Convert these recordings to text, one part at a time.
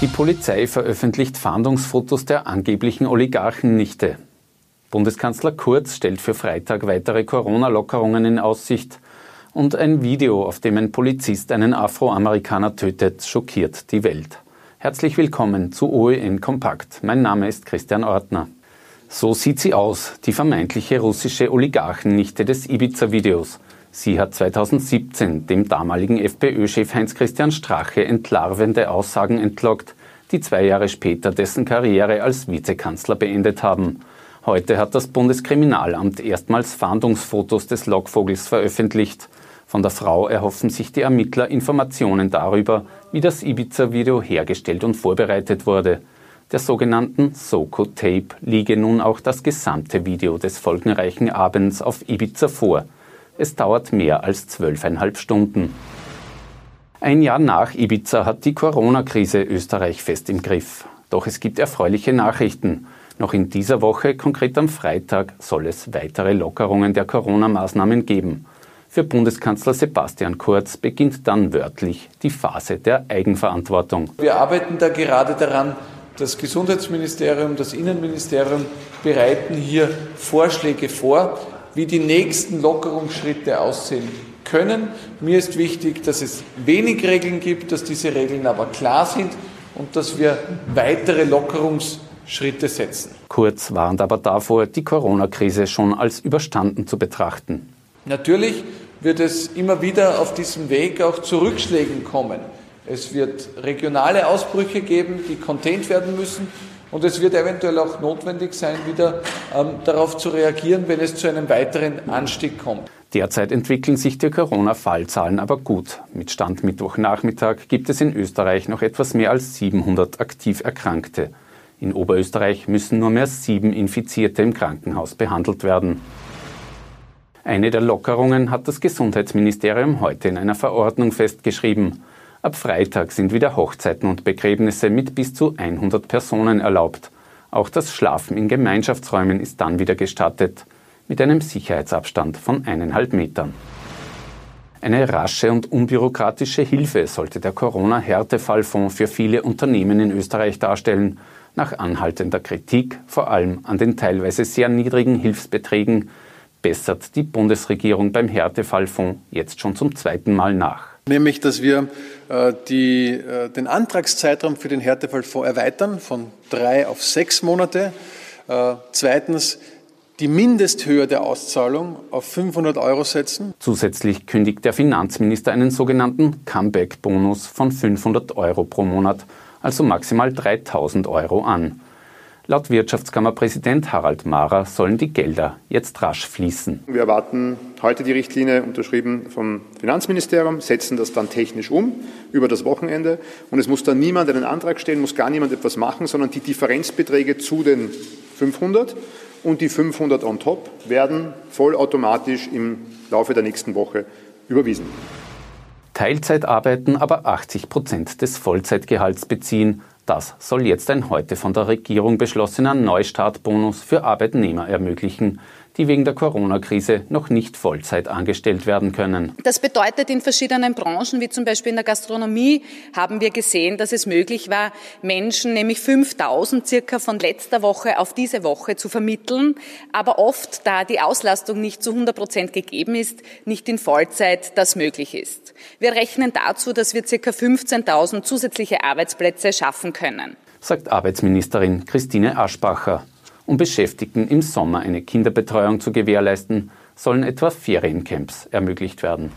Die Polizei veröffentlicht Fahndungsfotos der angeblichen Oligarchennichte. Bundeskanzler Kurz stellt für Freitag weitere Corona-Lockerungen in Aussicht. Und ein Video, auf dem ein Polizist einen Afroamerikaner tötet, schockiert die Welt. Herzlich willkommen zu OEN Kompakt. Mein Name ist Christian Ortner. So sieht sie aus, die vermeintliche russische Oligarchennichte des Ibiza-Videos. Sie hat 2017 dem damaligen FPÖ-Chef Heinz-Christian Strache entlarvende Aussagen entlockt, die zwei Jahre später dessen Karriere als Vizekanzler beendet haben. Heute hat das Bundeskriminalamt erstmals Fahndungsfotos des Lockvogels veröffentlicht. Von der Frau erhoffen sich die Ermittler Informationen darüber, wie das Ibiza-Video hergestellt und vorbereitet wurde. Der sogenannten Soko-Tape liege nun auch das gesamte Video des folgenreichen Abends auf Ibiza vor. Es dauert mehr als zwölfeinhalb Stunden. Ein Jahr nach Ibiza hat die Corona-Krise Österreich fest im Griff. Doch es gibt erfreuliche Nachrichten. Noch in dieser Woche, konkret am Freitag, soll es weitere Lockerungen der Corona-Maßnahmen geben. Für Bundeskanzler Sebastian Kurz beginnt dann wörtlich die Phase der Eigenverantwortung. Wir arbeiten da gerade daran, das Gesundheitsministerium, das Innenministerium bereiten hier Vorschläge vor wie die nächsten Lockerungsschritte aussehen können. Mir ist wichtig, dass es wenig Regeln gibt, dass diese Regeln aber klar sind und dass wir weitere Lockerungsschritte setzen. Kurz warnt aber davor, die Corona-Krise schon als überstanden zu betrachten. Natürlich wird es immer wieder auf diesem Weg auch zu Rückschlägen kommen. Es wird regionale Ausbrüche geben, die contained werden müssen. Und es wird eventuell auch notwendig sein, wieder ähm, darauf zu reagieren, wenn es zu einem weiteren Anstieg kommt. Derzeit entwickeln sich die Corona-Fallzahlen aber gut. Mit Stand Mittwochnachmittag gibt es in Österreich noch etwas mehr als 700 aktiv Erkrankte. In Oberösterreich müssen nur mehr sieben Infizierte im Krankenhaus behandelt werden. Eine der Lockerungen hat das Gesundheitsministerium heute in einer Verordnung festgeschrieben. Ab Freitag sind wieder Hochzeiten und Begräbnisse mit bis zu 100 Personen erlaubt. Auch das Schlafen in Gemeinschaftsräumen ist dann wieder gestattet, mit einem Sicherheitsabstand von eineinhalb Metern. Eine rasche und unbürokratische Hilfe sollte der Corona-Härtefallfonds für viele Unternehmen in Österreich darstellen. Nach anhaltender Kritik, vor allem an den teilweise sehr niedrigen Hilfsbeträgen, bessert die Bundesregierung beim Härtefallfonds jetzt schon zum zweiten Mal nach nämlich dass wir äh, die, äh, den Antragszeitraum für den Härtefallfonds erweitern von drei auf sechs Monate. Äh, zweitens die Mindesthöhe der Auszahlung auf 500 Euro setzen. Zusätzlich kündigt der Finanzminister einen sogenannten Comeback-Bonus von 500 Euro pro Monat, also maximal 3000 Euro an. Laut Wirtschaftskammerpräsident Harald Mahrer sollen die Gelder jetzt rasch fließen. Wir erwarten heute die Richtlinie unterschrieben vom Finanzministerium, setzen das dann technisch um über das Wochenende und es muss dann niemand einen Antrag stellen, muss gar niemand etwas machen, sondern die Differenzbeträge zu den 500 und die 500 on top werden vollautomatisch im Laufe der nächsten Woche überwiesen. Teilzeit arbeiten, aber 80 Prozent des Vollzeitgehalts beziehen das soll jetzt ein heute von der Regierung beschlossener Neustartbonus für Arbeitnehmer ermöglichen die wegen der Corona-Krise noch nicht Vollzeit angestellt werden können. Das bedeutet, in verschiedenen Branchen, wie zum Beispiel in der Gastronomie, haben wir gesehen, dass es möglich war, Menschen, nämlich 5000 circa von letzter Woche auf diese Woche zu vermitteln, aber oft, da die Auslastung nicht zu 100 Prozent gegeben ist, nicht in Vollzeit das möglich ist. Wir rechnen dazu, dass wir circa 15.000 zusätzliche Arbeitsplätze schaffen können sagt Arbeitsministerin Christine Aschbacher. Um Beschäftigten im Sommer eine Kinderbetreuung zu gewährleisten, sollen etwa Feriencamps ermöglicht werden.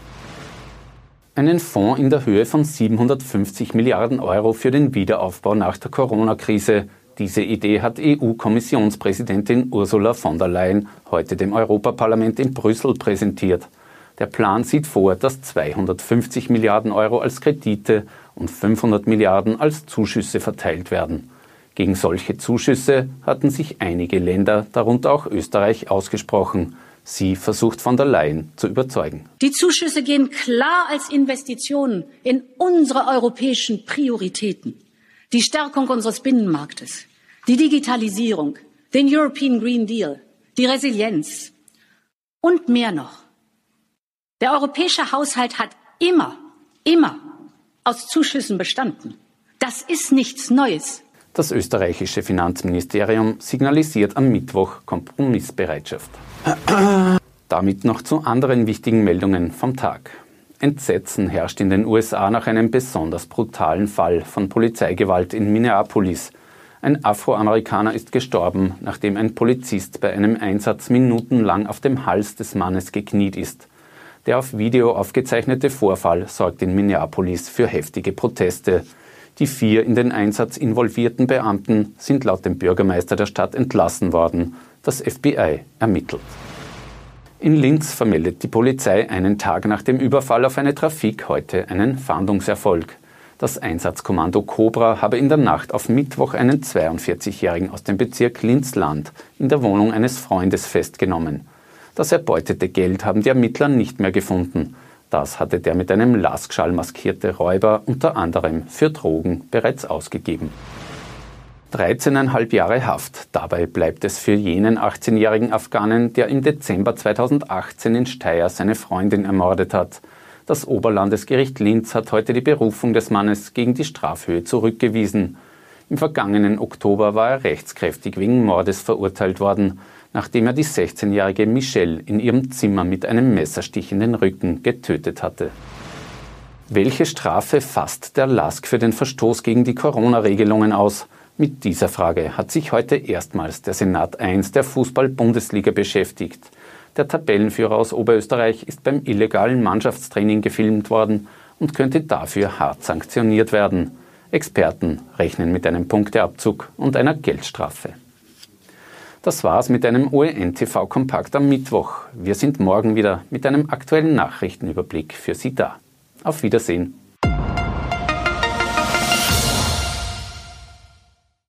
Einen Fonds in der Höhe von 750 Milliarden Euro für den Wiederaufbau nach der Corona-Krise. Diese Idee hat EU-Kommissionspräsidentin Ursula von der Leyen heute dem Europaparlament in Brüssel präsentiert. Der Plan sieht vor, dass 250 Milliarden Euro als Kredite und 500 Milliarden als Zuschüsse verteilt werden. Gegen solche Zuschüsse hatten sich einige Länder, darunter auch Österreich, ausgesprochen. Sie versucht von der Leyen zu überzeugen. Die Zuschüsse gehen klar als Investitionen in unsere europäischen Prioritäten. Die Stärkung unseres Binnenmarktes, die Digitalisierung, den European Green Deal, die Resilienz und mehr noch. Der europäische Haushalt hat immer, immer aus Zuschüssen bestanden. Das ist nichts Neues. Das österreichische Finanzministerium signalisiert am Mittwoch Kompromissbereitschaft. Damit noch zu anderen wichtigen Meldungen vom Tag. Entsetzen herrscht in den USA nach einem besonders brutalen Fall von Polizeigewalt in Minneapolis. Ein Afroamerikaner ist gestorben, nachdem ein Polizist bei einem Einsatz minutenlang auf dem Hals des Mannes gekniet ist. Der auf Video aufgezeichnete Vorfall sorgt in Minneapolis für heftige Proteste. Die vier in den Einsatz involvierten Beamten sind laut dem Bürgermeister der Stadt entlassen worden. Das FBI ermittelt. In Linz vermeldet die Polizei einen Tag nach dem Überfall auf eine Trafik heute einen Fahndungserfolg. Das Einsatzkommando Cobra habe in der Nacht auf Mittwoch einen 42-Jährigen aus dem Bezirk Linz-Land in der Wohnung eines Freundes festgenommen. Das erbeutete Geld haben die Ermittler nicht mehr gefunden. Das hatte der mit einem Laskschall maskierte Räuber unter anderem für Drogen bereits ausgegeben. 13,5 Jahre Haft. Dabei bleibt es für jenen 18-jährigen Afghanen, der im Dezember 2018 in Steyr seine Freundin ermordet hat. Das Oberlandesgericht Linz hat heute die Berufung des Mannes gegen die Strafhöhe zurückgewiesen. Im vergangenen Oktober war er rechtskräftig wegen Mordes verurteilt worden nachdem er die 16-jährige Michelle in ihrem Zimmer mit einem Messerstich in den Rücken getötet hatte. Welche Strafe fasst der LASK für den Verstoß gegen die Corona-Regelungen aus? Mit dieser Frage hat sich heute erstmals der Senat I der Fußball-Bundesliga beschäftigt. Der Tabellenführer aus Oberösterreich ist beim illegalen Mannschaftstraining gefilmt worden und könnte dafür hart sanktioniert werden. Experten rechnen mit einem Punkteabzug und einer Geldstrafe. Das war's mit einem OEN-TV Kompakt am Mittwoch. Wir sind morgen wieder mit einem aktuellen Nachrichtenüberblick für Sie da. Auf Wiedersehen.